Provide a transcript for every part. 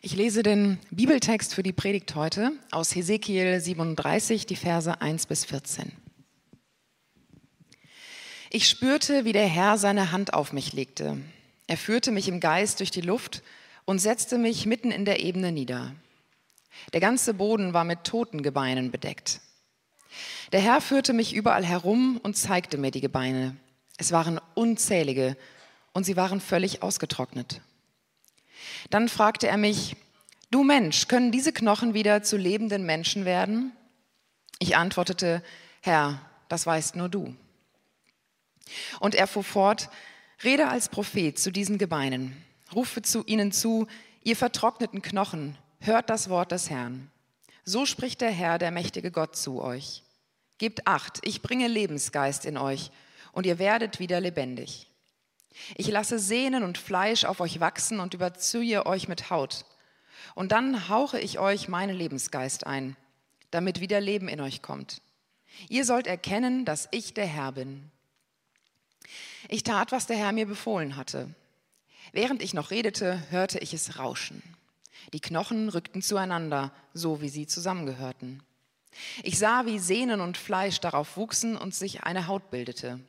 Ich lese den Bibeltext für die Predigt heute aus Hesekiel 37, die Verse 1 bis 14. Ich spürte, wie der Herr seine Hand auf mich legte. Er führte mich im Geist durch die Luft und setzte mich mitten in der Ebene nieder. Der ganze Boden war mit Totengebeinen bedeckt. Der Herr führte mich überall herum und zeigte mir die Gebeine. Es waren unzählige und sie waren völlig ausgetrocknet. Dann fragte er mich, du Mensch, können diese Knochen wieder zu lebenden Menschen werden? Ich antwortete, Herr, das weißt nur du. Und er fuhr fort, rede als Prophet zu diesen Gebeinen, rufe zu ihnen zu, ihr vertrockneten Knochen, hört das Wort des Herrn. So spricht der Herr, der mächtige Gott, zu euch. Gebt acht, ich bringe Lebensgeist in euch, und ihr werdet wieder lebendig. Ich lasse Sehnen und Fleisch auf euch wachsen und überziehe euch mit Haut. Und dann hauche ich euch meinen Lebensgeist ein, damit wieder Leben in euch kommt. Ihr sollt erkennen, dass ich der Herr bin. Ich tat, was der Herr mir befohlen hatte. Während ich noch redete, hörte ich es rauschen. Die Knochen rückten zueinander, so wie sie zusammengehörten. Ich sah, wie Sehnen und Fleisch darauf wuchsen und sich eine Haut bildete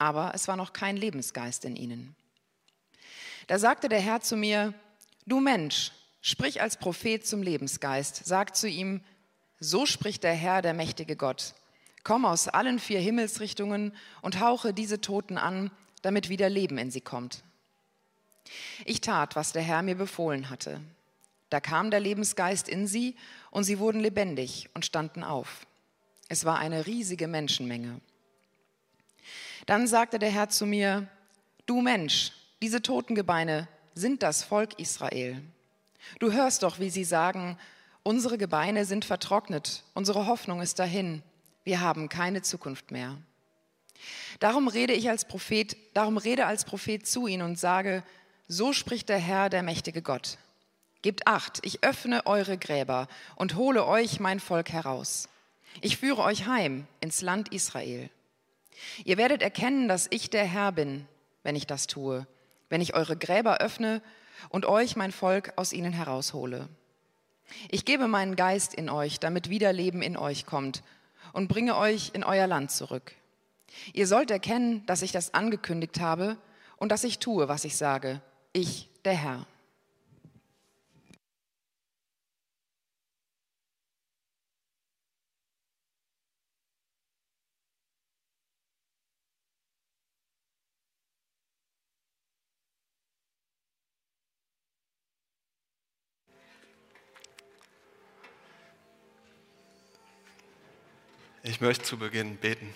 aber es war noch kein Lebensgeist in ihnen. Da sagte der Herr zu mir, du Mensch, sprich als Prophet zum Lebensgeist, sag zu ihm, so spricht der Herr, der mächtige Gott, komm aus allen vier Himmelsrichtungen und hauche diese Toten an, damit wieder Leben in sie kommt. Ich tat, was der Herr mir befohlen hatte. Da kam der Lebensgeist in sie und sie wurden lebendig und standen auf. Es war eine riesige Menschenmenge. Dann sagte der Herr zu mir, du Mensch, diese Totengebeine sind das Volk Israel. Du hörst doch, wie sie sagen, unsere Gebeine sind vertrocknet, unsere Hoffnung ist dahin, wir haben keine Zukunft mehr. Darum rede ich als Prophet, darum rede als Prophet zu ihnen und sage, so spricht der Herr, der mächtige Gott. Gebt acht, ich öffne eure Gräber und hole euch mein Volk heraus. Ich führe euch heim ins Land Israel. Ihr werdet erkennen, dass ich der Herr bin, wenn ich das tue, wenn ich eure Gräber öffne und euch, mein Volk, aus ihnen heraushole. Ich gebe meinen Geist in euch, damit wieder Leben in euch kommt und bringe euch in euer Land zurück. Ihr sollt erkennen, dass ich das angekündigt habe und dass ich tue, was ich sage. Ich, der Herr. Ich möchte zu Beginn beten.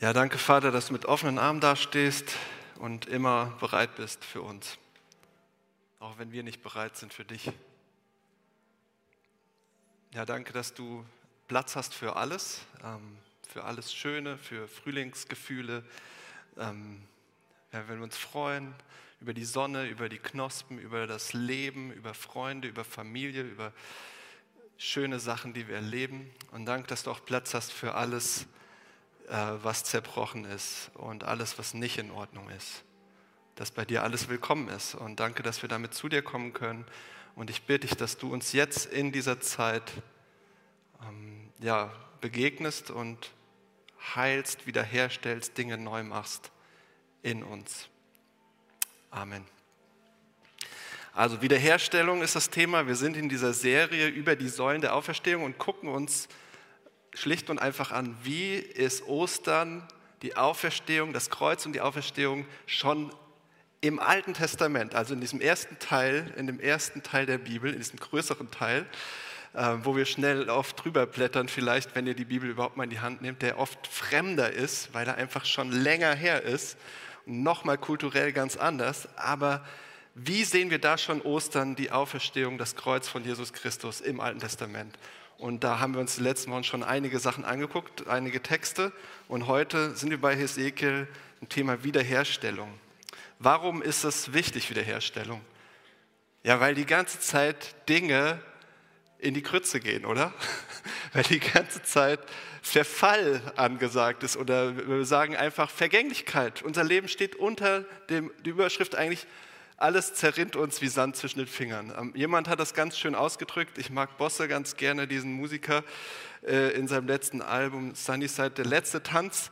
Ja, danke Vater, dass du mit offenen Armen dastehst und immer bereit bist für uns, auch wenn wir nicht bereit sind für dich. Ja, danke, dass du Platz hast für alles, ähm, für alles Schöne, für Frühlingsgefühle. Ähm, ja, wenn wir uns freuen über die Sonne, über die Knospen, über das Leben, über Freunde, über Familie, über schöne Sachen, die wir erleben. Und danke, dass du auch Platz hast für alles, äh, was zerbrochen ist und alles, was nicht in Ordnung ist. Dass bei dir alles willkommen ist. Und danke, dass wir damit zu dir kommen können. Und ich bitte dich, dass du uns jetzt in dieser Zeit ähm, ja, begegnest und heilst, wiederherstellst, Dinge neu machst in uns. Amen. Also Wiederherstellung ist das Thema. Wir sind in dieser Serie über die Säulen der Auferstehung und gucken uns schlicht und einfach an, wie ist Ostern, die Auferstehung, das Kreuz und die Auferstehung schon im Alten Testament, also in diesem ersten Teil, in dem ersten Teil der Bibel, in diesem größeren Teil, äh, wo wir schnell oft drüber blättern, vielleicht, wenn ihr die Bibel überhaupt mal in die Hand nehmt, der oft fremder ist, weil er einfach schon länger her ist, nochmal kulturell ganz anders, aber wie sehen wir da schon Ostern, die Auferstehung, das Kreuz von Jesus Christus im Alten Testament? Und da haben wir uns die letzten Wochen schon einige Sachen angeguckt, einige Texte. Und heute sind wir bei Hesekiel im Thema Wiederherstellung. Warum ist es wichtig, Wiederherstellung? Ja, weil die ganze Zeit Dinge in die Krütze gehen, oder? Weil die ganze Zeit Verfall angesagt ist oder wir sagen einfach Vergänglichkeit. Unser Leben steht unter dem, die Überschrift eigentlich, alles zerrinnt uns wie Sand zwischen den Fingern. Ähm, jemand hat das ganz schön ausgedrückt. Ich mag Bosse ganz gerne, diesen Musiker, äh, in seinem letzten Album Sunnyside, der letzte Tanz.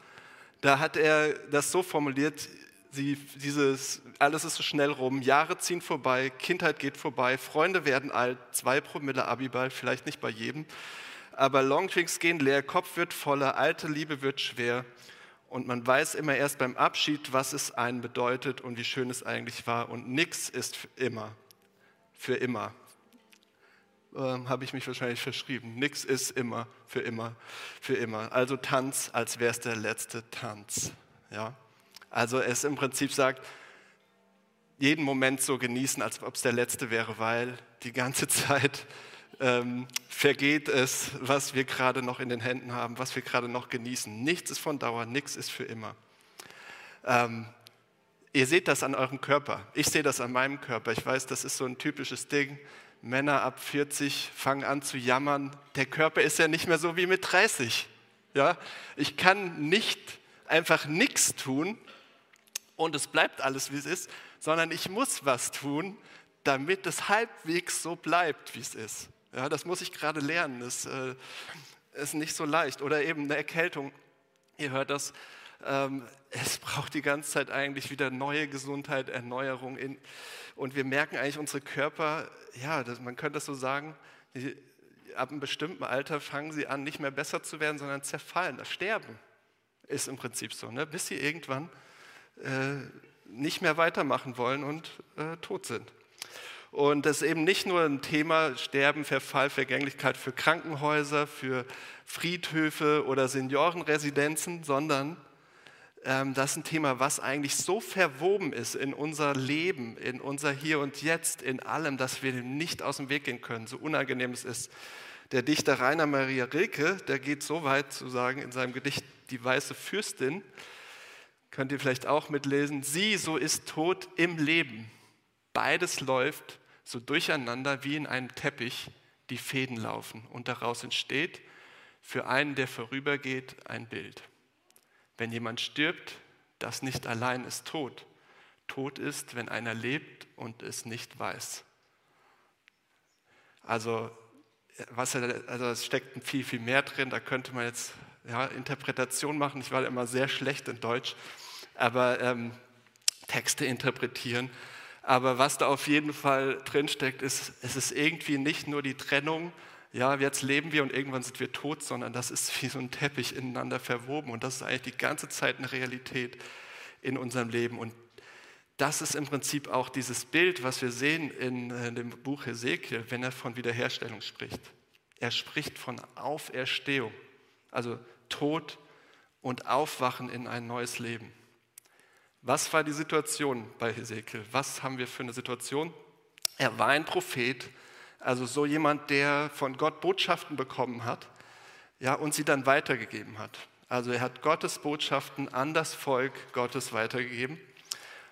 Da hat er das so formuliert, sie, dieses, alles ist so schnell rum, Jahre ziehen vorbei, Kindheit geht vorbei, Freunde werden alt, zwei Promille Abiball, vielleicht nicht bei jedem, aber Longdrinks gehen leer, Kopf wird voller, alte Liebe wird schwer und man weiß immer erst beim Abschied, was es einen bedeutet und wie schön es eigentlich war und nichts ist für immer, für immer. Ähm, Habe ich mich wahrscheinlich verschrieben. Nichts ist immer, für immer, für immer. Also Tanz, als wäre es der letzte Tanz. Ja? Also es im Prinzip sagt, jeden Moment so genießen, als ob es der letzte wäre, weil die ganze Zeit ähm, vergeht es, was wir gerade noch in den Händen haben, was wir gerade noch genießen. Nichts ist von Dauer, nichts ist für immer. Ähm, ihr seht das an eurem Körper. Ich sehe das an meinem Körper. Ich weiß, das ist so ein typisches Ding. Männer ab 40 fangen an zu jammern. Der Körper ist ja nicht mehr so wie mit 30. Ja? Ich kann nicht einfach nichts tun und es bleibt alles, wie es ist, sondern ich muss was tun, damit es halbwegs so bleibt, wie es ist. Ja, das muss ich gerade lernen. Das äh, ist nicht so leicht. Oder eben eine Erkältung. Ihr hört das. Ähm, es braucht die ganze Zeit eigentlich wieder neue Gesundheit, Erneuerung. In, und wir merken eigentlich, unsere Körper, ja, das, man könnte das so sagen, die, ab einem bestimmten Alter fangen sie an, nicht mehr besser zu werden, sondern zerfallen. Das Sterben ist im Prinzip so, ne? bis sie irgendwann äh, nicht mehr weitermachen wollen und äh, tot sind. Und das ist eben nicht nur ein Thema Sterben, Verfall, Vergänglichkeit für Krankenhäuser, für Friedhöfe oder Seniorenresidenzen, sondern ähm, das ist ein Thema, was eigentlich so verwoben ist in unser Leben, in unser Hier und Jetzt, in allem, dass wir dem nicht aus dem Weg gehen können, so unangenehm es ist. Der Dichter Rainer Maria Rilke, der geht so weit zu sagen in seinem Gedicht Die weiße Fürstin, könnt ihr vielleicht auch mitlesen, sie, so ist tot im Leben. Beides läuft so durcheinander wie in einem Teppich die Fäden laufen und daraus entsteht für einen, der vorübergeht, ein Bild. Wenn jemand stirbt, das nicht allein ist tot. Tod ist, wenn einer lebt und es nicht weiß. Also, was, also es steckt viel, viel mehr drin. Da könnte man jetzt ja, Interpretation machen. Ich war immer sehr schlecht in Deutsch, aber ähm, Texte interpretieren. Aber was da auf jeden Fall drinsteckt, ist, es ist irgendwie nicht nur die Trennung, ja, jetzt leben wir und irgendwann sind wir tot, sondern das ist wie so ein Teppich ineinander verwoben und das ist eigentlich die ganze Zeit eine Realität in unserem Leben. Und das ist im Prinzip auch dieses Bild, was wir sehen in, in dem Buch Hesekiel, wenn er von Wiederherstellung spricht. Er spricht von Auferstehung, also Tod und Aufwachen in ein neues Leben. Was war die Situation bei Hesekiel? Was haben wir für eine Situation? Er war ein Prophet, also so jemand, der von Gott Botschaften bekommen hat ja, und sie dann weitergegeben hat. Also er hat Gottes Botschaften an das Volk Gottes weitergegeben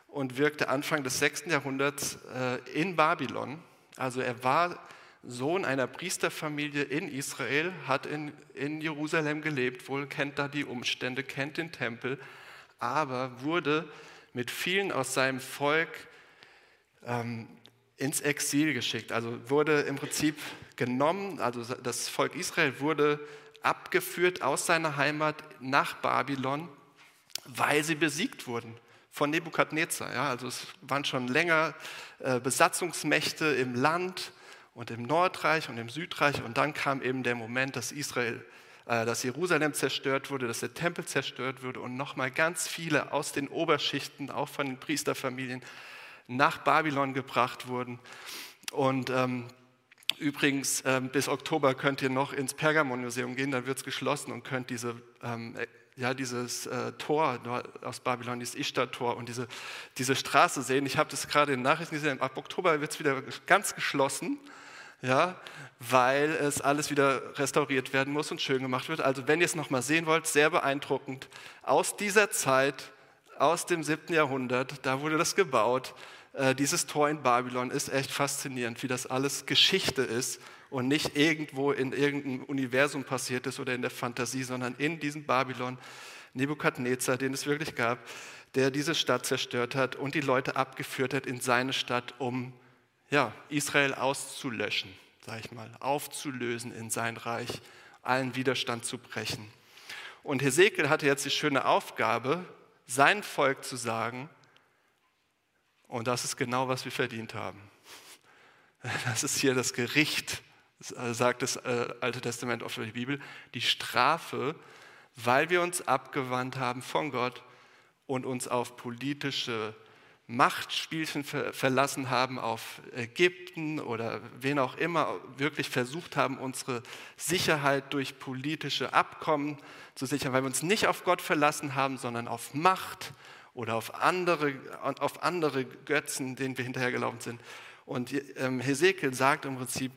und wirkte Anfang des 6. Jahrhunderts äh, in Babylon. Also er war Sohn einer Priesterfamilie in Israel, hat in, in Jerusalem gelebt, wohl kennt da die Umstände, kennt den Tempel, aber wurde mit vielen aus seinem Volk ähm, ins Exil geschickt. Also wurde im Prinzip genommen, also das Volk Israel wurde abgeführt aus seiner Heimat nach Babylon, weil sie besiegt wurden von Nebukadnezar. Ja, also es waren schon länger äh, Besatzungsmächte im Land und im Nordreich und im Südreich und dann kam eben der Moment, dass Israel dass Jerusalem zerstört wurde, dass der Tempel zerstört wurde und nochmal ganz viele aus den Oberschichten, auch von den Priesterfamilien, nach Babylon gebracht wurden. Und ähm, übrigens, ähm, bis Oktober könnt ihr noch ins Pergamon-Museum gehen, da wird es geschlossen und könnt diese, ähm, äh, ja, dieses äh, Tor aus Babylon, dieses Ishtar-Tor und diese, diese Straße sehen. Ich habe das gerade in den Nachrichten gesehen, ab Oktober wird es wieder ganz geschlossen ja, weil es alles wieder restauriert werden muss und schön gemacht wird. Also wenn ihr es nochmal sehen wollt, sehr beeindruckend. Aus dieser Zeit, aus dem 7. Jahrhundert, da wurde das gebaut. Äh, dieses Tor in Babylon ist echt faszinierend, wie das alles Geschichte ist und nicht irgendwo in irgendeinem Universum passiert ist oder in der Fantasie, sondern in diesem Babylon, Nebukadnezar, den es wirklich gab, der diese Stadt zerstört hat und die Leute abgeführt hat in seine Stadt, um ja, Israel auszulöschen, sage ich mal, aufzulösen in sein Reich, allen Widerstand zu brechen. Und Hesekiel hatte jetzt die schöne Aufgabe, sein Volk zu sagen, und das ist genau, was wir verdient haben. Das ist hier das Gericht, sagt das äh, Alte Testament oft über die Bibel, die Strafe, weil wir uns abgewandt haben von Gott und uns auf politische Machtspielchen verlassen haben, auf Ägypten oder wen auch immer, wirklich versucht haben, unsere Sicherheit durch politische Abkommen zu sichern, weil wir uns nicht auf Gott verlassen haben, sondern auf Macht oder auf andere, auf andere Götzen, denen wir hinterhergelaufen sind. Und ähm, Hesekiel sagt im Prinzip,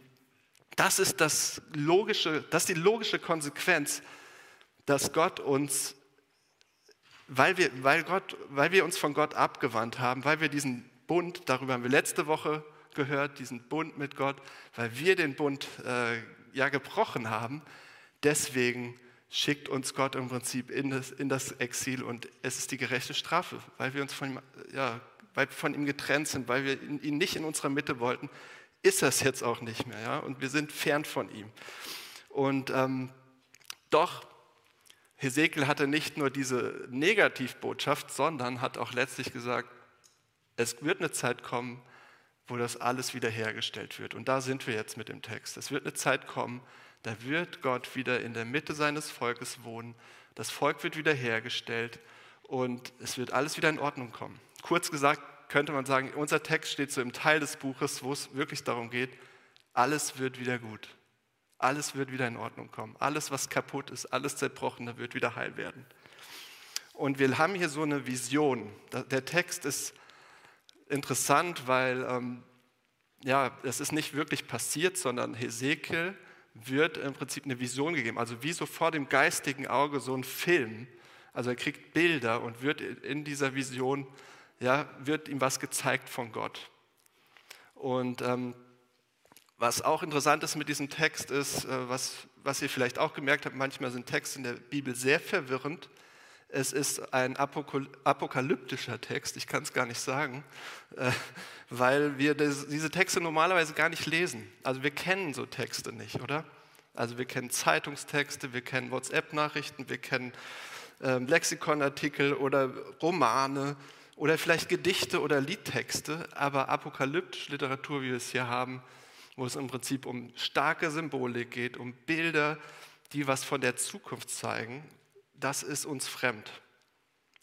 das ist, das logische, das ist die logische Konsequenz, dass Gott uns weil wir, weil, Gott, weil wir uns von Gott abgewandt haben, weil wir diesen Bund, darüber haben wir letzte Woche gehört, diesen Bund mit Gott, weil wir den Bund äh, ja gebrochen haben, deswegen schickt uns Gott im Prinzip in das, in das Exil und es ist die gerechte Strafe, weil wir uns von ihm, ja, weil wir von ihm getrennt sind, weil wir ihn nicht in unserer Mitte wollten, ist das jetzt auch nicht mehr. Ja? Und wir sind fern von ihm. Und ähm, doch Hesekiel hatte nicht nur diese Negativbotschaft, sondern hat auch letztlich gesagt, es wird eine Zeit kommen, wo das alles wiederhergestellt wird. Und da sind wir jetzt mit dem Text. Es wird eine Zeit kommen, da wird Gott wieder in der Mitte seines Volkes wohnen. Das Volk wird wiederhergestellt und es wird alles wieder in Ordnung kommen. Kurz gesagt könnte man sagen, unser Text steht so im Teil des Buches, wo es wirklich darum geht, alles wird wieder gut. Alles wird wieder in Ordnung kommen. Alles, was kaputt ist, alles Zerbrochene wird wieder heil werden. Und wir haben hier so eine Vision. Der Text ist interessant, weil ähm, ja, es ist nicht wirklich passiert, sondern Hesekiel wird im Prinzip eine Vision gegeben. Also wie so vor dem geistigen Auge so ein Film. Also er kriegt Bilder und wird in dieser Vision, ja, wird ihm was gezeigt von Gott. Und ähm, was auch interessant ist mit diesem Text ist, äh, was, was ihr vielleicht auch gemerkt habt, manchmal sind Texte in der Bibel sehr verwirrend. Es ist ein apokalyptischer Text, ich kann es gar nicht sagen, äh, weil wir diese Texte normalerweise gar nicht lesen. Also wir kennen so Texte nicht, oder? Also wir kennen Zeitungstexte, wir kennen WhatsApp-Nachrichten, wir kennen ähm, Lexikonartikel oder Romane oder vielleicht Gedichte oder Liedtexte, aber apokalyptische Literatur, wie wir es hier haben, wo es im Prinzip um starke Symbolik geht, um Bilder, die was von der Zukunft zeigen, das ist uns fremd.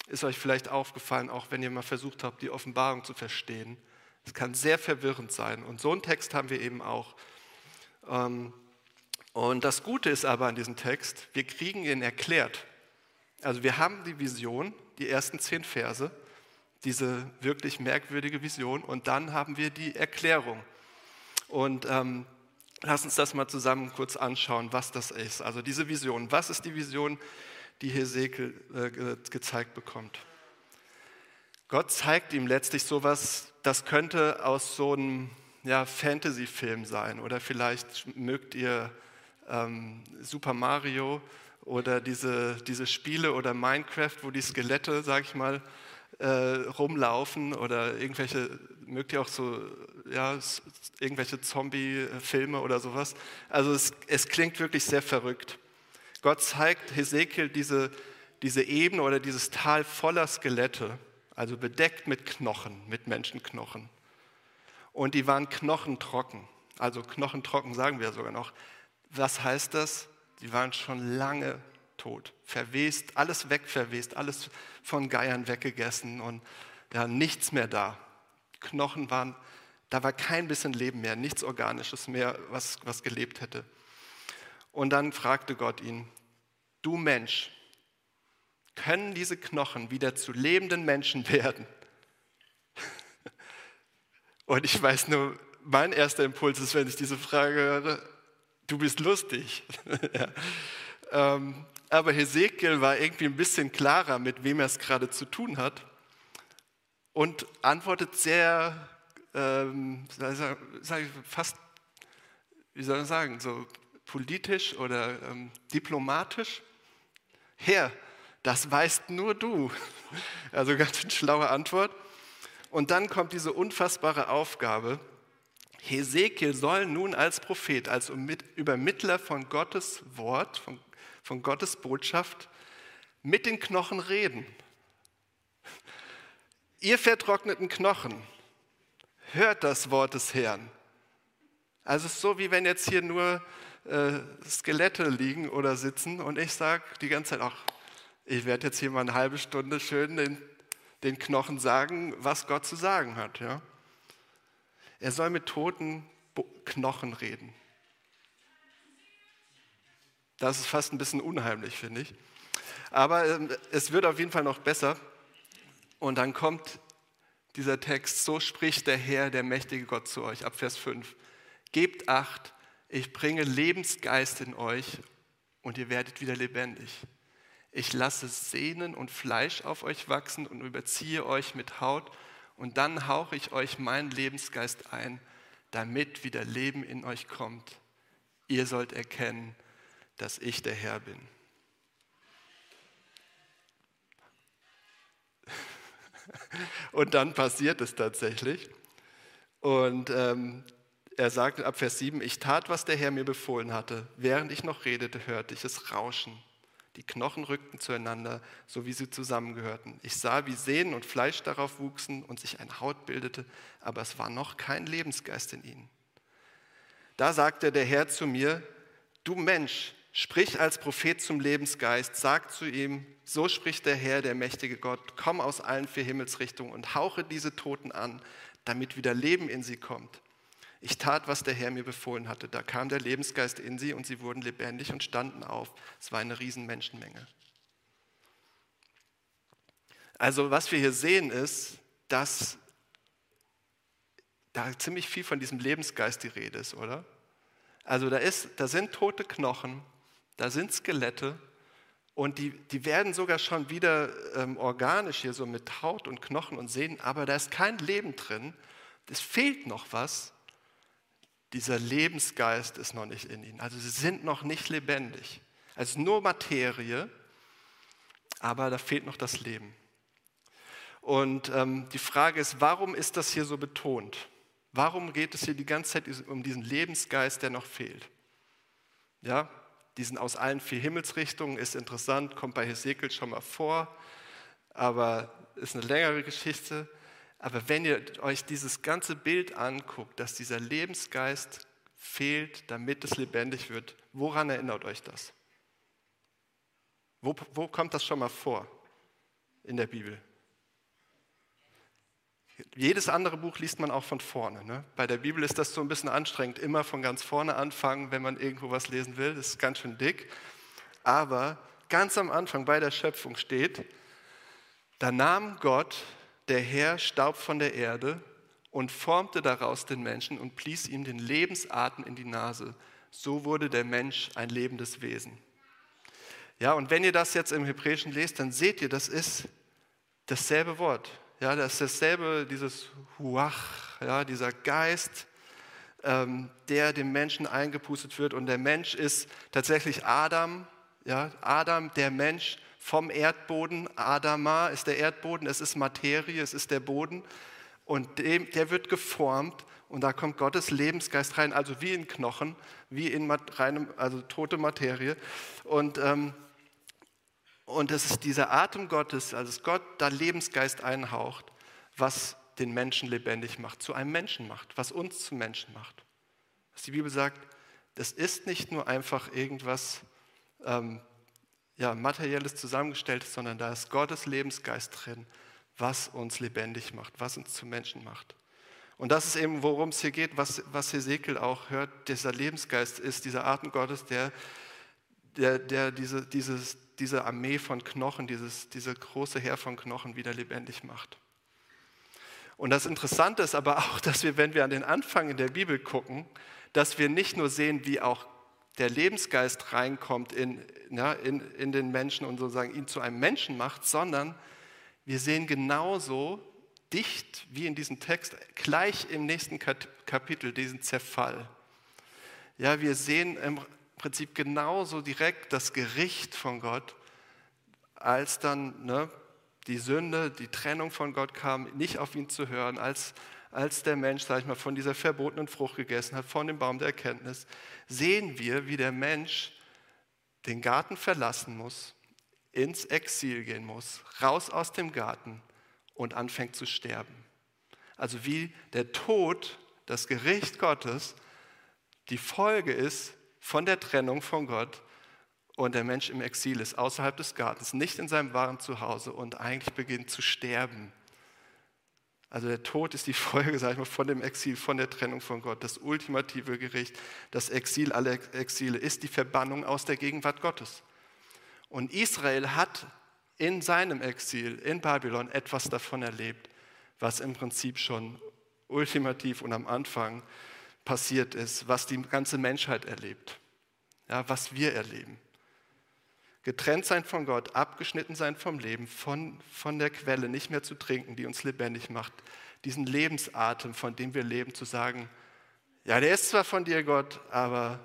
Ist euch vielleicht aufgefallen, auch wenn ihr mal versucht habt, die Offenbarung zu verstehen. Es kann sehr verwirrend sein. Und so einen Text haben wir eben auch. Ähm, und das Gute ist aber an diesem Text, wir kriegen ihn erklärt. Also wir haben die Vision, die ersten zehn Verse, diese wirklich merkwürdige Vision, und dann haben wir die Erklärung. Und ähm, lass uns das mal zusammen kurz anschauen, was das ist. Also diese Vision. Was ist die Vision, die Hesekiel äh, gezeigt bekommt? Gott zeigt ihm letztlich sowas, das könnte aus so einem ja, Fantasy-Film sein. Oder vielleicht mögt ihr ähm, Super Mario oder diese, diese Spiele oder Minecraft, wo die Skelette, sag ich mal, äh, rumlaufen oder irgendwelche, mögt ihr auch so, ja, irgendwelche Zombie-Filme oder sowas. Also es, es klingt wirklich sehr verrückt. Gott zeigt Hesekiel diese, diese Ebene oder dieses Tal voller Skelette, also bedeckt mit Knochen, mit Menschenknochen. Und die waren knochentrocken, also knochentrocken sagen wir sogar noch. Was heißt das? Die waren schon lange tot, verwest, alles wegverwest, alles von Geiern weggegessen und ja, nichts mehr da. Knochen waren, da war kein bisschen Leben mehr, nichts Organisches mehr, was, was gelebt hätte. Und dann fragte Gott ihn, du Mensch, können diese Knochen wieder zu lebenden Menschen werden? Und ich weiß nur, mein erster Impuls ist, wenn ich diese Frage höre, du bist lustig. ja. ähm, aber Hesekiel war irgendwie ein bisschen klarer, mit wem er es gerade zu tun hat und antwortet sehr, ähm, ich, fast wie soll man sagen, so politisch oder ähm, diplomatisch. Herr, das weißt nur du. Also ganz eine schlaue Antwort. Und dann kommt diese unfassbare Aufgabe. Hesekiel soll nun als Prophet, als Übermittler von Gottes Wort, von, von Gottes Botschaft mit den Knochen reden. Ihr vertrockneten Knochen, hört das Wort des Herrn. Also es ist so, wie wenn jetzt hier nur äh, Skelette liegen oder sitzen und ich sage die ganze Zeit, ach, ich werde jetzt hier mal eine halbe Stunde schön den, den Knochen sagen, was Gott zu sagen hat. Ja? Er soll mit toten Knochen reden. Das ist fast ein bisschen unheimlich, finde ich. Aber ähm, es wird auf jeden Fall noch besser. Und dann kommt dieser Text, so spricht der Herr, der mächtige Gott zu euch, ab Vers 5. Gebt acht, ich bringe Lebensgeist in euch und ihr werdet wieder lebendig. Ich lasse Sehnen und Fleisch auf euch wachsen und überziehe euch mit Haut und dann hauche ich euch meinen Lebensgeist ein, damit wieder Leben in euch kommt. Ihr sollt erkennen, dass ich der Herr bin. Und dann passiert es tatsächlich. Und ähm, er sagt ab Vers 7, ich tat, was der Herr mir befohlen hatte. Während ich noch redete, hörte ich es rauschen. Die Knochen rückten zueinander, so wie sie zusammengehörten. Ich sah, wie Sehnen und Fleisch darauf wuchsen und sich eine Haut bildete, aber es war noch kein Lebensgeist in ihnen. Da sagte der Herr zu mir, du Mensch, sprich als Prophet zum Lebensgeist, sag zu ihm, so spricht der Herr, der mächtige Gott, komm aus allen vier Himmelsrichtungen und hauche diese Toten an, damit wieder Leben in sie kommt. Ich tat, was der Herr mir befohlen hatte. Da kam der Lebensgeist in sie und sie wurden lebendig und standen auf. Es war eine riesen Menschenmenge. Also was wir hier sehen ist, dass da ziemlich viel von diesem Lebensgeist die Rede ist, oder? Also da, ist, da sind tote Knochen, da sind Skelette und die, die werden sogar schon wieder ähm, organisch hier so mit Haut und Knochen und Sehnen, aber da ist kein Leben drin. Es fehlt noch was dieser Lebensgeist ist noch nicht in ihnen. Also sie sind noch nicht lebendig. Es ist nur Materie, aber da fehlt noch das Leben. Und ähm, die Frage ist, warum ist das hier so betont? Warum geht es hier die ganze Zeit um diesen Lebensgeist, der noch fehlt? Ja, diesen aus allen vier Himmelsrichtungen ist interessant, kommt bei Hesekiel schon mal vor, aber ist eine längere Geschichte. Aber wenn ihr euch dieses ganze Bild anguckt, dass dieser Lebensgeist fehlt, damit es lebendig wird, woran erinnert euch das? Wo, wo kommt das schon mal vor in der Bibel? Jedes andere Buch liest man auch von vorne. Ne? Bei der Bibel ist das so ein bisschen anstrengend, immer von ganz vorne anfangen, wenn man irgendwo was lesen will. Das ist ganz schön dick. Aber ganz am Anfang bei der Schöpfung steht, da nahm Gott der Herr Staub von der Erde und formte daraus den Menschen und blies ihm den Lebensatem in die Nase. So wurde der Mensch ein lebendes Wesen. Ja, und wenn ihr das jetzt im Hebräischen lest, dann seht ihr, das ist dasselbe Wort. Ja, das ist dasselbe, dieses Huach, ja, dieser Geist, ähm, der dem Menschen eingepustet wird. Und der Mensch ist tatsächlich Adam, ja, Adam, der Mensch, vom Erdboden. Adama ist der Erdboden, es ist Materie, es ist der Boden. Und dem, der wird geformt und da kommt Gottes Lebensgeist rein, also wie in Knochen, wie in reinem, also tote Materie. Und, ähm, und es ist dieser Atem Gottes, dass Gott da Lebensgeist einhaucht, was den Menschen lebendig macht, zu einem Menschen macht, was uns zu Menschen macht. Was die Bibel sagt, das ist nicht nur einfach irgendwas, ähm, ja, materielles zusammengestellt sondern da ist Gottes Lebensgeist drin, was uns lebendig macht, was uns zu Menschen macht. Und das ist eben, worum es hier geht, was, was Hesekiel auch hört. Dieser Lebensgeist ist dieser Atem Gottes, der, der, der diese, dieses, diese Armee von Knochen, dieses, diese große Heer von Knochen wieder lebendig macht. Und das Interessante ist aber auch, dass wir, wenn wir an den Anfang in der Bibel gucken, dass wir nicht nur sehen, wie auch der Lebensgeist reinkommt in, ja, in, in den Menschen und sozusagen ihn zu einem Menschen macht, sondern wir sehen genauso dicht wie in diesem Text gleich im nächsten Kapitel diesen Zerfall. Ja, wir sehen Prinzip genauso direkt das Gericht von Gott, als dann ne, die Sünde, die Trennung von Gott kam, nicht auf ihn zu hören, als, als der Mensch, sag ich mal, von dieser verbotenen Frucht gegessen hat, von dem Baum der Erkenntnis, sehen wir, wie der Mensch den Garten verlassen muss, ins Exil gehen muss, raus aus dem Garten und anfängt zu sterben. Also wie der Tod, das Gericht Gottes, die Folge ist von der Trennung von Gott und der Mensch im Exil ist, außerhalb des Gartens, nicht in seinem wahren Zuhause und eigentlich beginnt zu sterben. Also der Tod ist die Folge, sage ich mal, von dem Exil, von der Trennung von Gott. Das ultimative Gericht, das Exil aller Exile ist die Verbannung aus der Gegenwart Gottes. Und Israel hat in seinem Exil in Babylon etwas davon erlebt, was im Prinzip schon ultimativ und am Anfang passiert ist, was die ganze Menschheit erlebt, ja, was wir erleben. Getrennt sein von Gott, abgeschnitten sein vom Leben, von, von der Quelle nicht mehr zu trinken, die uns lebendig macht, diesen Lebensatem, von dem wir leben, zu sagen, ja, der ist zwar von dir, Gott, aber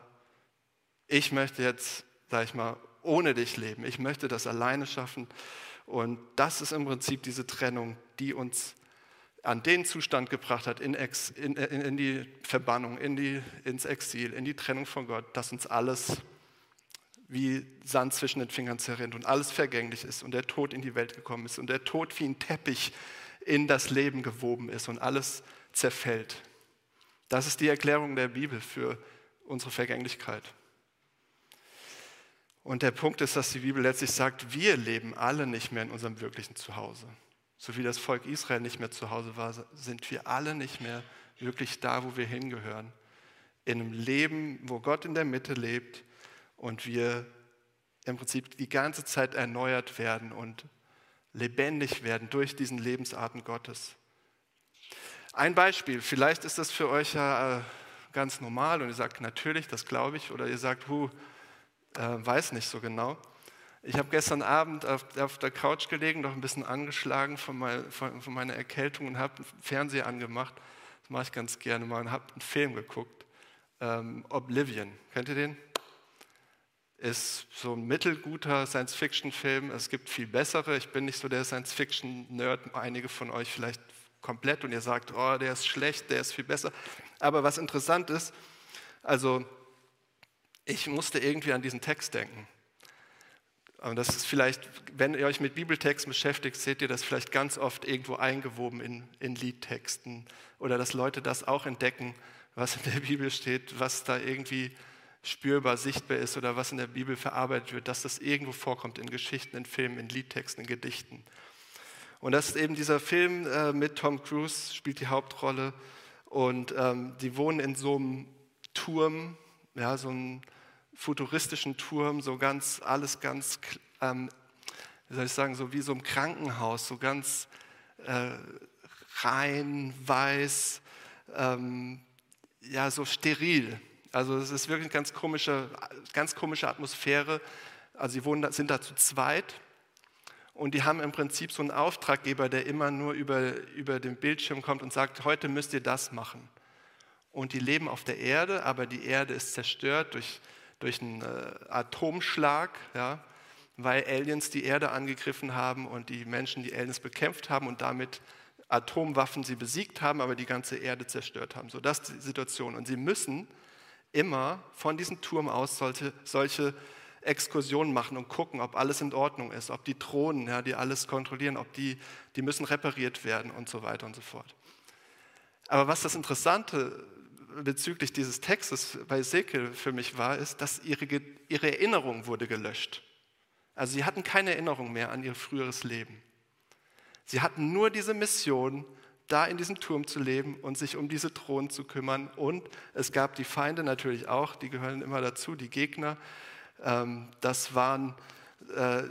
ich möchte jetzt, sag ich mal, ohne dich leben. Ich möchte das alleine schaffen. Und das ist im Prinzip diese Trennung, die uns an den Zustand gebracht hat, in, Ex, in, in, die Verbannung, in die, ins Exil, in die Trennung von Gott, dass uns alles wie Sand zwischen den Fingern zerrinnt und alles vergänglich ist und der Tod in die Welt gekommen ist und der Tod wie ein Teppich in das Leben gewoben ist und alles zerfällt. Das ist die Erklärung der Bibel für unsere Vergänglichkeit. Und der Punkt ist, dass die Bibel letztlich sagt, wir leben alle nicht mehr in unserem wirklichen Zuhause. So wie das Volk Israel nicht mehr zu Hause war, sind wir alle nicht mehr wirklich da, wo wir hingehören. In einem Leben, wo Gott in der Mitte lebt und wir im Prinzip die ganze Zeit erneuert werden und lebendig werden durch diesen Lebensarten Gottes. Ein Beispiel, vielleicht ist das für euch ja äh, ganz normal und ihr sagt, natürlich, das glaube ich, oder ihr sagt, hu, äh, weiß nicht so genau. Ich habe gestern Abend auf, auf, der Couch gelegen, noch ein bisschen angeschlagen von, mein, von, von meiner Erkältung und habe einen Fernseher angemacht. Das mache ich ganz gerne mal und habe einen Film geguckt. Ähm, Oblivion, kennt ihr den? ist so ein mittelguter Science-Fiction-Film. Es gibt viel bessere. Ich bin nicht so der Science-Fiction-Nerd. Einige von euch vielleicht komplett und ihr sagt, oh, der ist schlecht, der ist viel besser. Aber was interessant ist, also ich musste irgendwie an diesen Text denken. Und das ist vielleicht, wenn ihr euch mit Bibeltexten beschäftigt, seht ihr das vielleicht ganz oft irgendwo eingewoben in, in Liedtexten oder dass Leute das auch entdecken, was in der Bibel steht, was da irgendwie spürbar, sichtbar ist oder was in der Bibel verarbeitet wird, dass das irgendwo vorkommt in Geschichten, in Filmen, in Liedtexten, in Gedichten. Und das ist eben dieser Film äh, mit Tom Cruise, spielt die Hauptrolle. Und ähm, die wohnen in so einem Turm, ja, so einem futuristischen Turm, so ganz, alles ganz, ähm, wie soll ich sagen, so wie so ein Krankenhaus, so ganz äh, rein, weiß, ähm, ja, so steril. Also es ist wirklich eine ganz komische, ganz komische Atmosphäre. Also sie wohnen, sind da zu zweit und die haben im Prinzip so einen Auftraggeber, der immer nur über, über den Bildschirm kommt und sagt, heute müsst ihr das machen. Und die leben auf der Erde, aber die Erde ist zerstört durch, durch einen äh, Atomschlag, ja, weil Aliens die Erde angegriffen haben und die Menschen die Aliens bekämpft haben und damit Atomwaffen sie besiegt haben, aber die ganze Erde zerstört haben. So, das ist die Situation. Und sie müssen immer von diesem Turm aus solche, solche Exkursionen machen und gucken, ob alles in Ordnung ist, ob die Drohnen, ja, die alles kontrollieren, ob die, die müssen repariert werden und so weiter und so fort. Aber was das Interessante bezüglich dieses Textes bei Ezekiel für mich war, ist, dass ihre, ihre Erinnerung wurde gelöscht. Also sie hatten keine Erinnerung mehr an ihr früheres Leben. Sie hatten nur diese Mission, da in diesem Turm zu leben und sich um diese Thron zu kümmern. Und es gab die Feinde natürlich auch, die gehören immer dazu, die Gegner. Ähm, das waren, äh,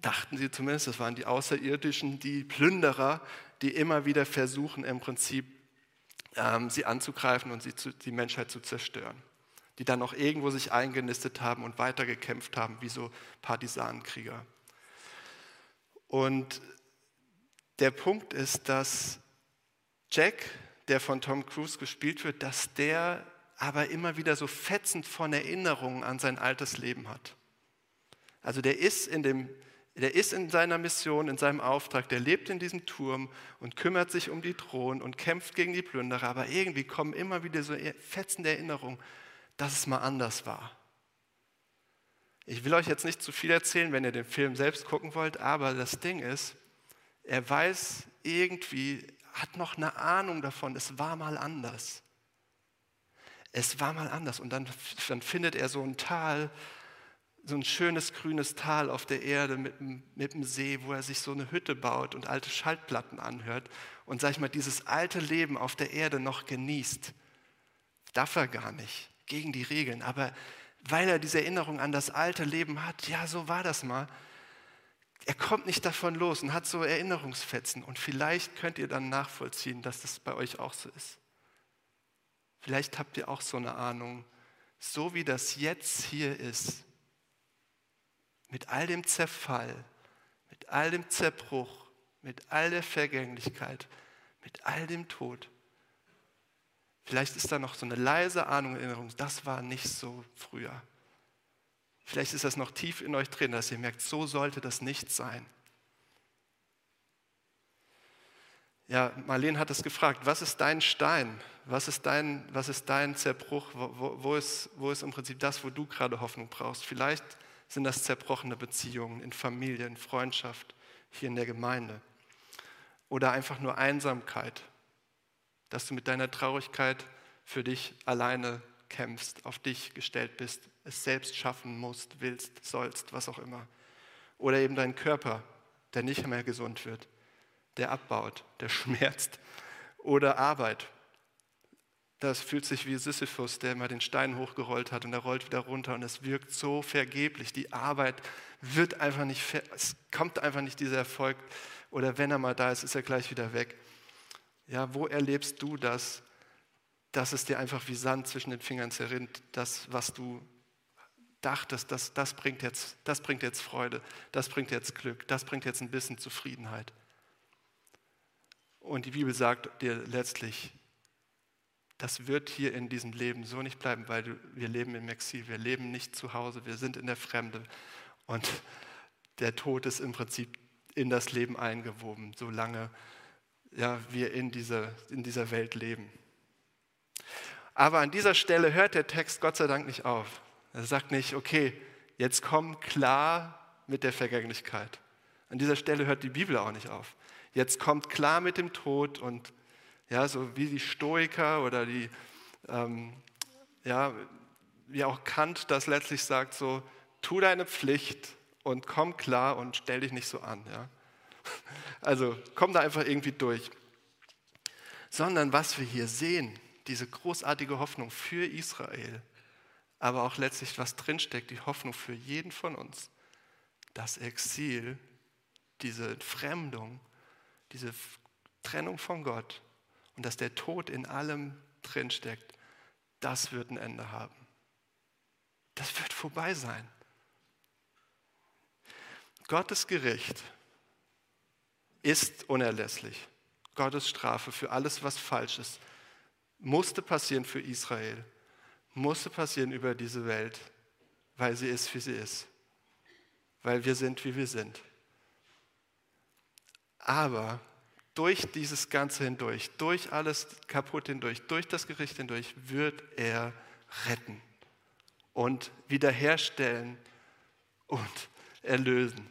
dachten sie zumindest, das waren die Außerirdischen, die Plünderer, die immer wieder versuchen, im Prinzip sie anzugreifen und sie zu, die Menschheit zu zerstören. Die dann auch irgendwo sich eingenistet haben und weitergekämpft haben, wie so Partisanenkrieger. Und der Punkt ist, dass Jack, der von Tom Cruise gespielt wird, dass der aber immer wieder so fetzend von Erinnerungen an sein altes Leben hat. Also der ist in dem der ist in seiner Mission, in seinem Auftrag, der lebt in diesem Turm und kümmert sich um die Thron und kämpft gegen die Plünderer, aber irgendwie kommen immer wieder so fetzende Erinnerungen, dass es mal anders war. Ich will euch jetzt nicht zu viel erzählen, wenn ihr den Film selbst gucken wollt, aber das Ding ist, er weiß irgendwie, hat noch eine Ahnung davon, es war mal anders. Es war mal anders. Und dann, dann findet er so ein Tal, so ein schönes grünes Tal auf der Erde mit, mit dem See, wo er sich so eine Hütte baut und alte Schaltplatten anhört und, sag ich mal, dieses alte Leben auf der Erde noch genießt. Darf er gar nicht, gegen die Regeln. Aber weil er diese Erinnerung an das alte Leben hat, ja, so war das mal, er kommt nicht davon los und hat so Erinnerungsfetzen. Und vielleicht könnt ihr dann nachvollziehen, dass das bei euch auch so ist. Vielleicht habt ihr auch so eine Ahnung, so wie das jetzt hier ist, mit all dem Zerfall, mit all dem Zerbruch, mit all der Vergänglichkeit, mit all dem Tod. Vielleicht ist da noch so eine leise Ahnung, Erinnerung, das war nicht so früher. Vielleicht ist das noch tief in euch drin, dass ihr merkt, so sollte das nicht sein. Ja, Marlene hat es gefragt, was ist dein Stein? Was ist dein, was ist dein Zerbruch? Wo, wo, ist, wo ist im Prinzip das, wo du gerade Hoffnung brauchst? Vielleicht sind das zerbrochene Beziehungen in Familie, in Freundschaft, hier in der Gemeinde. Oder einfach nur Einsamkeit, dass du mit deiner Traurigkeit für dich alleine kämpfst, auf dich gestellt bist, es selbst schaffen musst, willst, sollst, was auch immer. Oder eben dein Körper, der nicht mehr gesund wird, der abbaut, der schmerzt. Oder Arbeit, das fühlt sich wie Sisyphus, der immer den Stein hochgerollt hat und er rollt wieder runter und es wirkt so vergeblich. Die Arbeit wird einfach nicht, es kommt einfach nicht dieser Erfolg. Oder wenn er mal da ist, ist er gleich wieder weg. Ja, wo erlebst du das, dass es dir einfach wie Sand zwischen den Fingern zerrinnt, das, was du dachtest, das, das, bringt jetzt, das bringt jetzt Freude, das bringt jetzt Glück, das bringt jetzt ein bisschen Zufriedenheit. Und die Bibel sagt dir letztlich, das wird hier in diesem Leben so nicht bleiben, weil wir leben im Exil, wir leben nicht zu Hause, wir sind in der Fremde. Und der Tod ist im Prinzip in das Leben eingewoben, solange ja, wir in dieser, in dieser Welt leben. Aber an dieser Stelle hört der Text Gott sei Dank nicht auf. Er sagt nicht, okay, jetzt komm klar mit der Vergänglichkeit. An dieser Stelle hört die Bibel auch nicht auf. Jetzt kommt klar mit dem Tod und ja, so wie die Stoiker oder die, ähm, ja, wie auch Kant das letztlich sagt, so, tu deine Pflicht und komm klar und stell dich nicht so an. Ja? Also komm da einfach irgendwie durch. Sondern was wir hier sehen, diese großartige Hoffnung für Israel, aber auch letztlich was drinsteckt, die Hoffnung für jeden von uns, das Exil, diese Entfremdung, diese Trennung von Gott, und dass der Tod in allem drinsteckt, das wird ein Ende haben. Das wird vorbei sein. Gottes Gericht ist unerlässlich. Gottes Strafe für alles, was falsch ist, musste passieren für Israel, musste passieren über diese Welt, weil sie ist, wie sie ist, weil wir sind, wie wir sind. Aber durch dieses Ganze hindurch, durch alles kaputt hindurch, durch das Gericht hindurch, wird er retten und wiederherstellen und erlösen.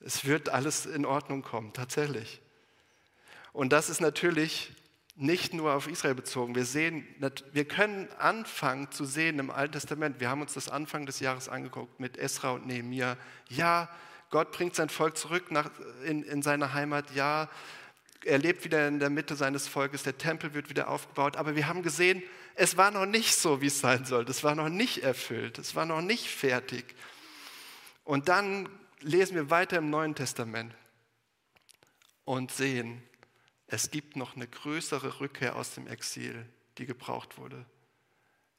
Es wird alles in Ordnung kommen, tatsächlich. Und das ist natürlich nicht nur auf Israel bezogen. Wir, sehen, wir können anfangen zu sehen im Alten Testament, wir haben uns das Anfang des Jahres angeguckt mit Esra und Nehemiah. Ja, Gott bringt sein Volk zurück nach, in, in seine Heimat. Ja, er lebt wieder in der Mitte seines Volkes, der Tempel wird wieder aufgebaut, aber wir haben gesehen, es war noch nicht so, wie es sein sollte. Es war noch nicht erfüllt, es war noch nicht fertig. Und dann lesen wir weiter im Neuen Testament und sehen, es gibt noch eine größere Rückkehr aus dem Exil, die gebraucht wurde.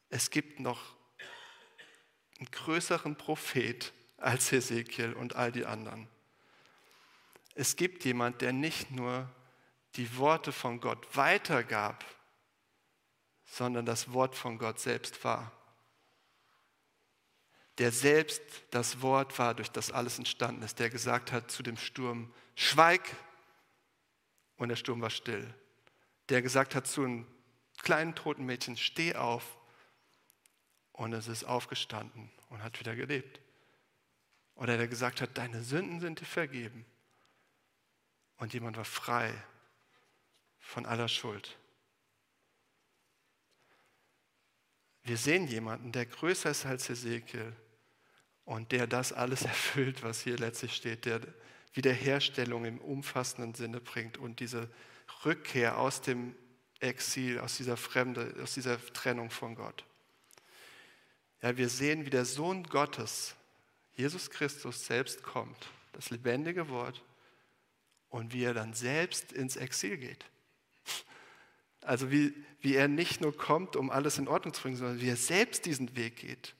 Es gibt noch einen größeren Prophet als Hesekiel und all die anderen. Es gibt jemand, der nicht nur die Worte von Gott weitergab, sondern das Wort von Gott selbst war. Der selbst das Wort war, durch das alles entstanden ist, der gesagt hat zu dem Sturm, schweig, und der Sturm war still. Der gesagt hat zu einem kleinen toten Mädchen, steh auf, und es ist aufgestanden und hat wieder gelebt. Oder der gesagt hat, deine Sünden sind dir vergeben. Und jemand war frei von aller Schuld. Wir sehen jemanden, der größer ist als Ezekiel und der das alles erfüllt, was hier letztlich steht, der Wiederherstellung im umfassenden Sinne bringt und diese Rückkehr aus dem Exil, aus dieser Fremde, aus dieser Trennung von Gott. Ja, wir sehen, wie der Sohn Gottes, Jesus Christus, selbst kommt, das lebendige Wort, und wie er dann selbst ins Exil geht. Also wie, wie er nicht nur kommt, um alles in Ordnung zu bringen, sondern wie er selbst diesen Weg geht.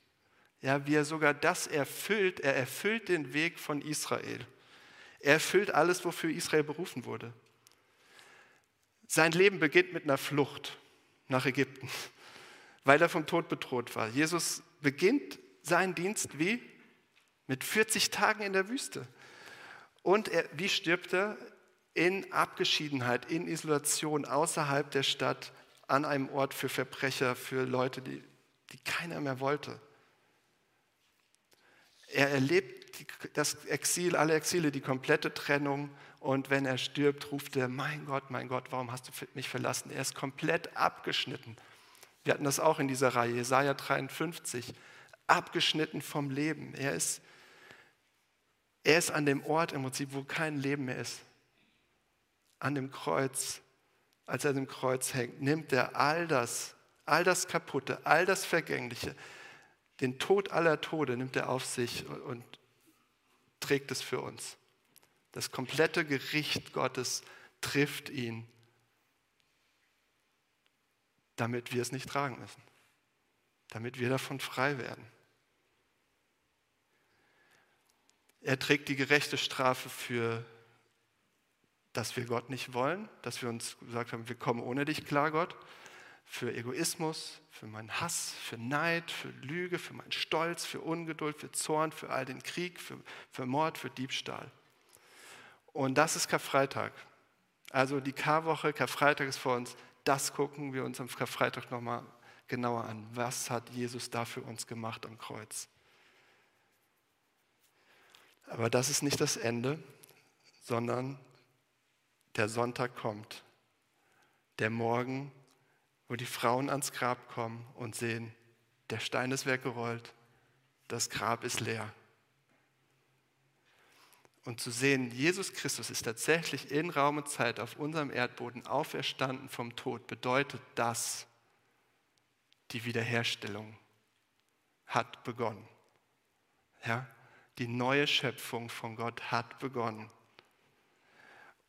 Ja, wie er sogar das erfüllt. Er erfüllt den Weg von Israel. Er erfüllt alles, wofür Israel berufen wurde. Sein Leben beginnt mit einer Flucht nach Ägypten, weil er vom Tod bedroht war. Jesus beginnt seinen Dienst wie? Mit 40 Tagen in der Wüste. Und er, wie stirbt er? In Abgeschiedenheit, in Isolation, außerhalb der Stadt, an einem Ort für Verbrecher, für Leute, die, die keiner mehr wollte. Er erlebt das Exil, alle Exile, die komplette Trennung. Und wenn er stirbt, ruft er, mein Gott, mein Gott, warum hast du mich verlassen? Er ist komplett abgeschnitten. Wir hatten das auch in dieser Reihe, Jesaja 53, abgeschnitten vom Leben. Er ist, er ist an dem Ort im Prinzip, wo kein Leben mehr ist. An dem Kreuz, als er an dem Kreuz hängt, nimmt er all das, all das Kaputte, all das Vergängliche, den Tod aller Tode nimmt er auf sich und trägt es für uns. Das komplette Gericht Gottes trifft ihn damit wir es nicht tragen müssen, damit wir davon frei werden. Er trägt die gerechte Strafe für, dass wir Gott nicht wollen, dass wir uns gesagt haben, wir kommen ohne dich klar, Gott, für Egoismus, für meinen Hass, für Neid, für Lüge, für meinen Stolz, für Ungeduld, für Zorn, für all den Krieg, für, für Mord, für Diebstahl. Und das ist Karfreitag. Also die Karwoche, Karfreitag ist vor uns das gucken wir uns am Karfreitag nochmal genauer an. Was hat Jesus da für uns gemacht am Kreuz? Aber das ist nicht das Ende, sondern der Sonntag kommt. Der Morgen, wo die Frauen ans Grab kommen und sehen, der Stein ist weggerollt, das Grab ist leer und zu sehen, Jesus Christus ist tatsächlich in Raum und Zeit auf unserem Erdboden auferstanden vom Tod, bedeutet das, die Wiederherstellung hat begonnen. Ja? Die neue Schöpfung von Gott hat begonnen.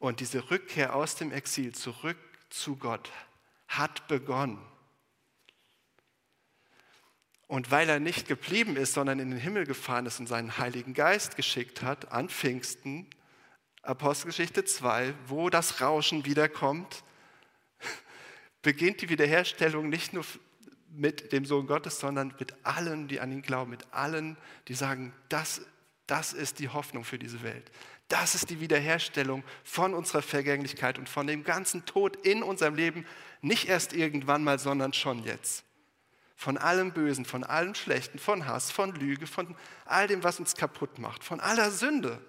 Und diese Rückkehr aus dem Exil zurück zu Gott hat begonnen. Und weil er nicht geblieben ist, sondern in den Himmel gefahren ist und seinen Heiligen Geist geschickt hat, an Pfingsten, Apostelgeschichte 2, wo das Rauschen wiederkommt, beginnt die Wiederherstellung nicht nur mit dem Sohn Gottes, sondern mit allen, die an ihn glauben, mit allen, die sagen, das, das ist die Hoffnung für diese Welt. Das ist die Wiederherstellung von unserer Vergänglichkeit und von dem ganzen Tod in unserem Leben, nicht erst irgendwann mal, sondern schon jetzt von allem Bösen, von allem Schlechten, von Hass, von Lüge, von all dem, was uns kaputt macht, von aller Sünde.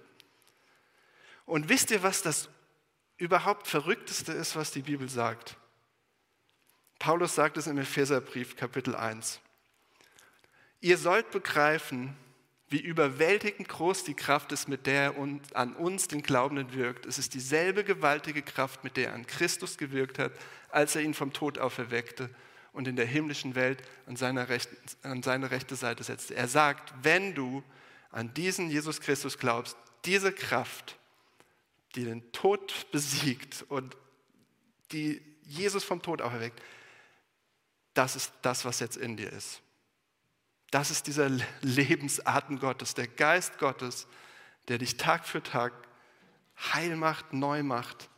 Und wisst ihr, was das überhaupt Verrückteste ist, was die Bibel sagt? Paulus sagt es im Epheserbrief Kapitel 1. Ihr sollt begreifen, wie überwältigend groß die Kraft ist, mit der er an uns, den Glaubenden, wirkt. Es ist dieselbe gewaltige Kraft, mit der er an Christus gewirkt hat, als er ihn vom Tod auferweckte und in der himmlischen Welt an, rechten, an seine rechte Seite setzte. Er sagt, wenn du an diesen Jesus Christus glaubst, diese Kraft, die den Tod besiegt und die Jesus vom Tod auferweckt, das ist das, was jetzt in dir ist. Das ist dieser Lebensarten Gottes, der Geist Gottes, der dich Tag für Tag heil macht, neu macht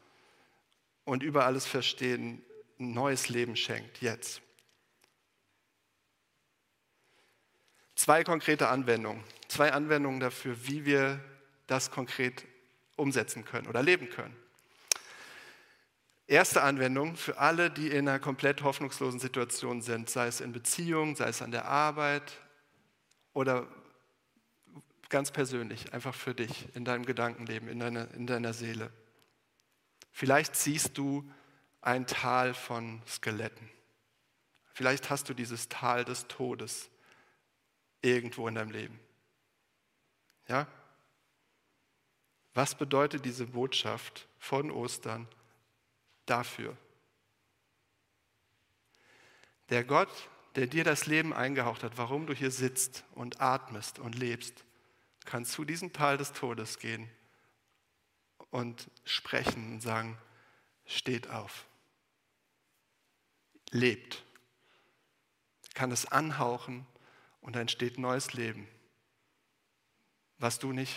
und über alles Verstehen ein neues Leben schenkt, jetzt. Zwei konkrete Anwendungen, zwei Anwendungen dafür, wie wir das konkret umsetzen können oder leben können. Erste Anwendung für alle, die in einer komplett hoffnungslosen Situation sind, sei es in Beziehung, sei es an der Arbeit, oder ganz persönlich, einfach für dich, in deinem Gedankenleben, in deiner, in deiner Seele. Vielleicht siehst du ein Tal von Skeletten. Vielleicht hast du dieses Tal des Todes irgendwo in deinem Leben. Ja? Was bedeutet diese Botschaft von Ostern dafür? Der Gott, der dir das Leben eingehaucht hat, warum du hier sitzt und atmest und lebst, kann zu diesem Tal des Todes gehen und sprechen und sagen, steht auf, lebt, kann es anhauchen und entsteht neues Leben, was du nicht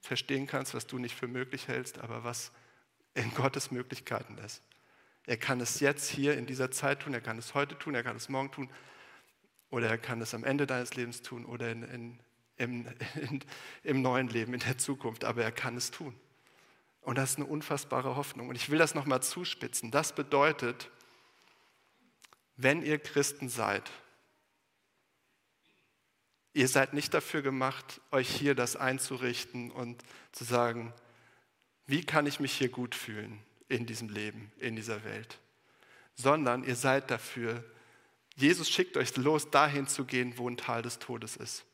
verstehen kannst, was du nicht für möglich hältst, aber was in Gottes Möglichkeiten ist. Er kann es jetzt hier in dieser Zeit tun, er kann es heute tun, er kann es morgen tun oder er kann es am Ende deines Lebens tun oder in, in, im, in, im neuen Leben, in der Zukunft, aber er kann es tun. Und das ist eine unfassbare Hoffnung. Und ich will das nochmal zuspitzen. Das bedeutet, wenn ihr Christen seid, ihr seid nicht dafür gemacht, euch hier das einzurichten und zu sagen, wie kann ich mich hier gut fühlen in diesem Leben, in dieser Welt, sondern ihr seid dafür, Jesus schickt euch los, dahin zu gehen, wo ein Tal des Todes ist,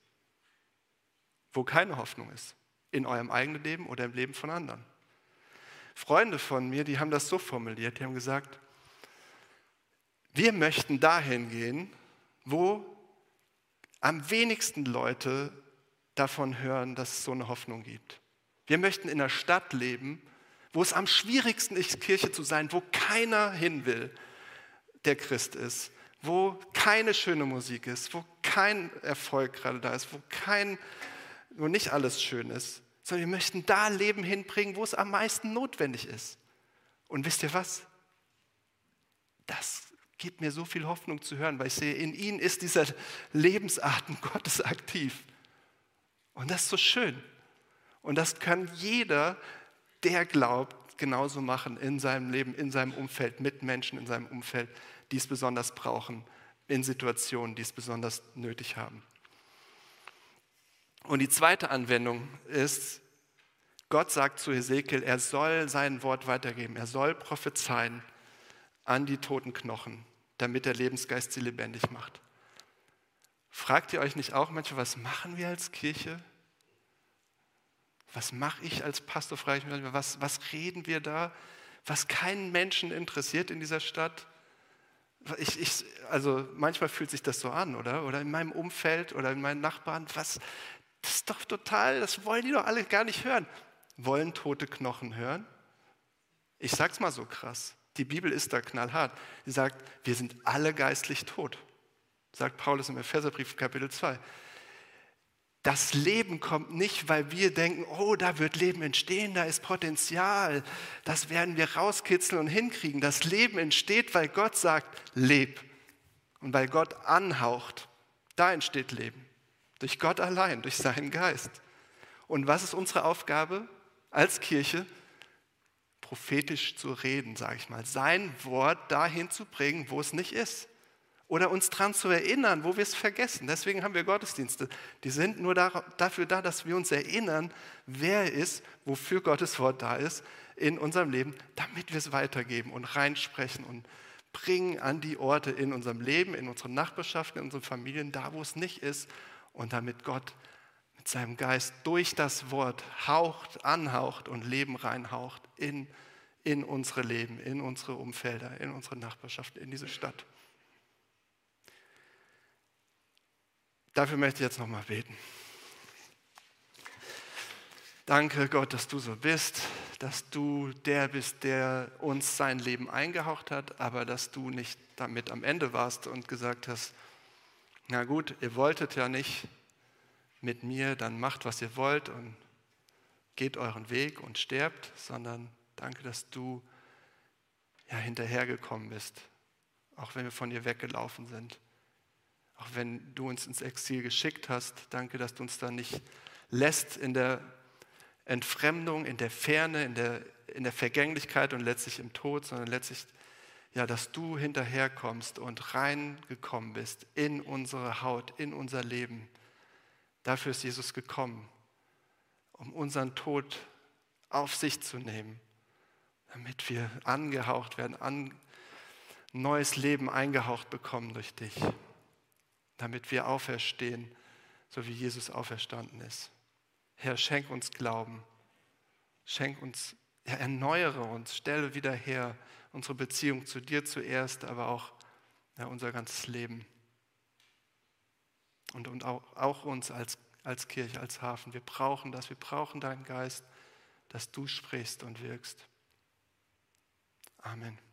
wo keine Hoffnung ist, in eurem eigenen Leben oder im Leben von anderen. Freunde von mir, die haben das so formuliert, die haben gesagt, wir möchten dahin gehen, wo am wenigsten Leute davon hören, dass es so eine Hoffnung gibt. Wir möchten in einer Stadt leben, wo es am schwierigsten ist, Kirche zu sein, wo keiner hin will, der Christ ist, wo keine schöne Musik ist, wo kein Erfolg gerade da ist, wo, kein, wo nicht alles schön ist, sondern wir möchten da Leben hinbringen, wo es am meisten notwendig ist. Und wisst ihr was? Das gibt mir so viel Hoffnung zu hören, weil ich sehe, in ihnen ist dieser Lebensarten Gottes aktiv. Und das ist so schön. Und das kann jeder, der glaubt, genauso machen in seinem Leben, in seinem Umfeld, mit Menschen in seinem Umfeld, die es besonders brauchen, in Situationen, die es besonders nötig haben. Und die zweite Anwendung ist, Gott sagt zu Ezekiel, er soll sein Wort weitergeben, er soll prophezeien an die toten Knochen, damit der Lebensgeist sie lebendig macht. Fragt ihr euch nicht auch manchmal, was machen wir als Kirche? Was mache ich als Pastor? Frage ich mich manchmal, was, was reden wir da, was keinen Menschen interessiert in dieser Stadt? Ich, ich, also manchmal fühlt sich das so an, oder? Oder in meinem Umfeld oder in meinen Nachbarn, was, das ist doch total, das wollen die doch alle gar nicht hören. Wollen tote Knochen hören? Ich sag's mal so krass. Die Bibel ist da knallhart. Sie sagt, wir sind alle geistlich tot. Sagt Paulus im Epheserbrief Kapitel 2. Das Leben kommt nicht, weil wir denken, oh, da wird Leben entstehen, da ist Potenzial, das werden wir rauskitzeln und hinkriegen. Das Leben entsteht, weil Gott sagt, leb. Und weil Gott anhaucht, da entsteht Leben. Durch Gott allein, durch seinen Geist. Und was ist unsere Aufgabe als Kirche? prophetisch zu reden, sage ich mal, sein Wort dahin zu bringen, wo es nicht ist. Oder uns daran zu erinnern, wo wir es vergessen. Deswegen haben wir Gottesdienste. Die sind nur dafür da, dass wir uns erinnern, wer er ist, wofür Gottes Wort da ist in unserem Leben, damit wir es weitergeben und reinsprechen und bringen an die Orte in unserem Leben, in unseren Nachbarschaften, in unseren Familien, da wo es nicht ist und damit Gott mit seinem Geist durch das Wort haucht, anhaucht und Leben reinhaucht in, in unsere Leben, in unsere Umfelder, in unsere Nachbarschaft, in diese Stadt. Dafür möchte ich jetzt nochmal beten. Danke Gott, dass du so bist, dass du der bist, der uns sein Leben eingehaucht hat, aber dass du nicht damit am Ende warst und gesagt hast, na gut, ihr wolltet ja nicht, mit mir, dann macht, was ihr wollt und geht euren Weg und sterbt, sondern danke, dass du ja hinterhergekommen bist, auch wenn wir von dir weggelaufen sind. Auch wenn du uns ins Exil geschickt hast, danke, dass du uns da nicht lässt in der Entfremdung, in der Ferne, in der, in der Vergänglichkeit und letztlich im Tod, sondern letztlich, ja, dass du hinterherkommst und reingekommen bist in unsere Haut, in unser Leben. Dafür ist Jesus gekommen, um unseren Tod auf sich zu nehmen, damit wir angehaucht werden, an neues Leben eingehaucht bekommen durch dich, damit wir auferstehen, so wie Jesus auferstanden ist. Herr, schenk uns Glauben, schenk uns, ja, erneuere uns, stelle wieder her unsere Beziehung zu dir zuerst, aber auch ja, unser ganzes Leben. Und, und auch, auch uns als, als Kirche, als Hafen. Wir brauchen das, wir brauchen deinen Geist, dass du sprichst und wirkst. Amen.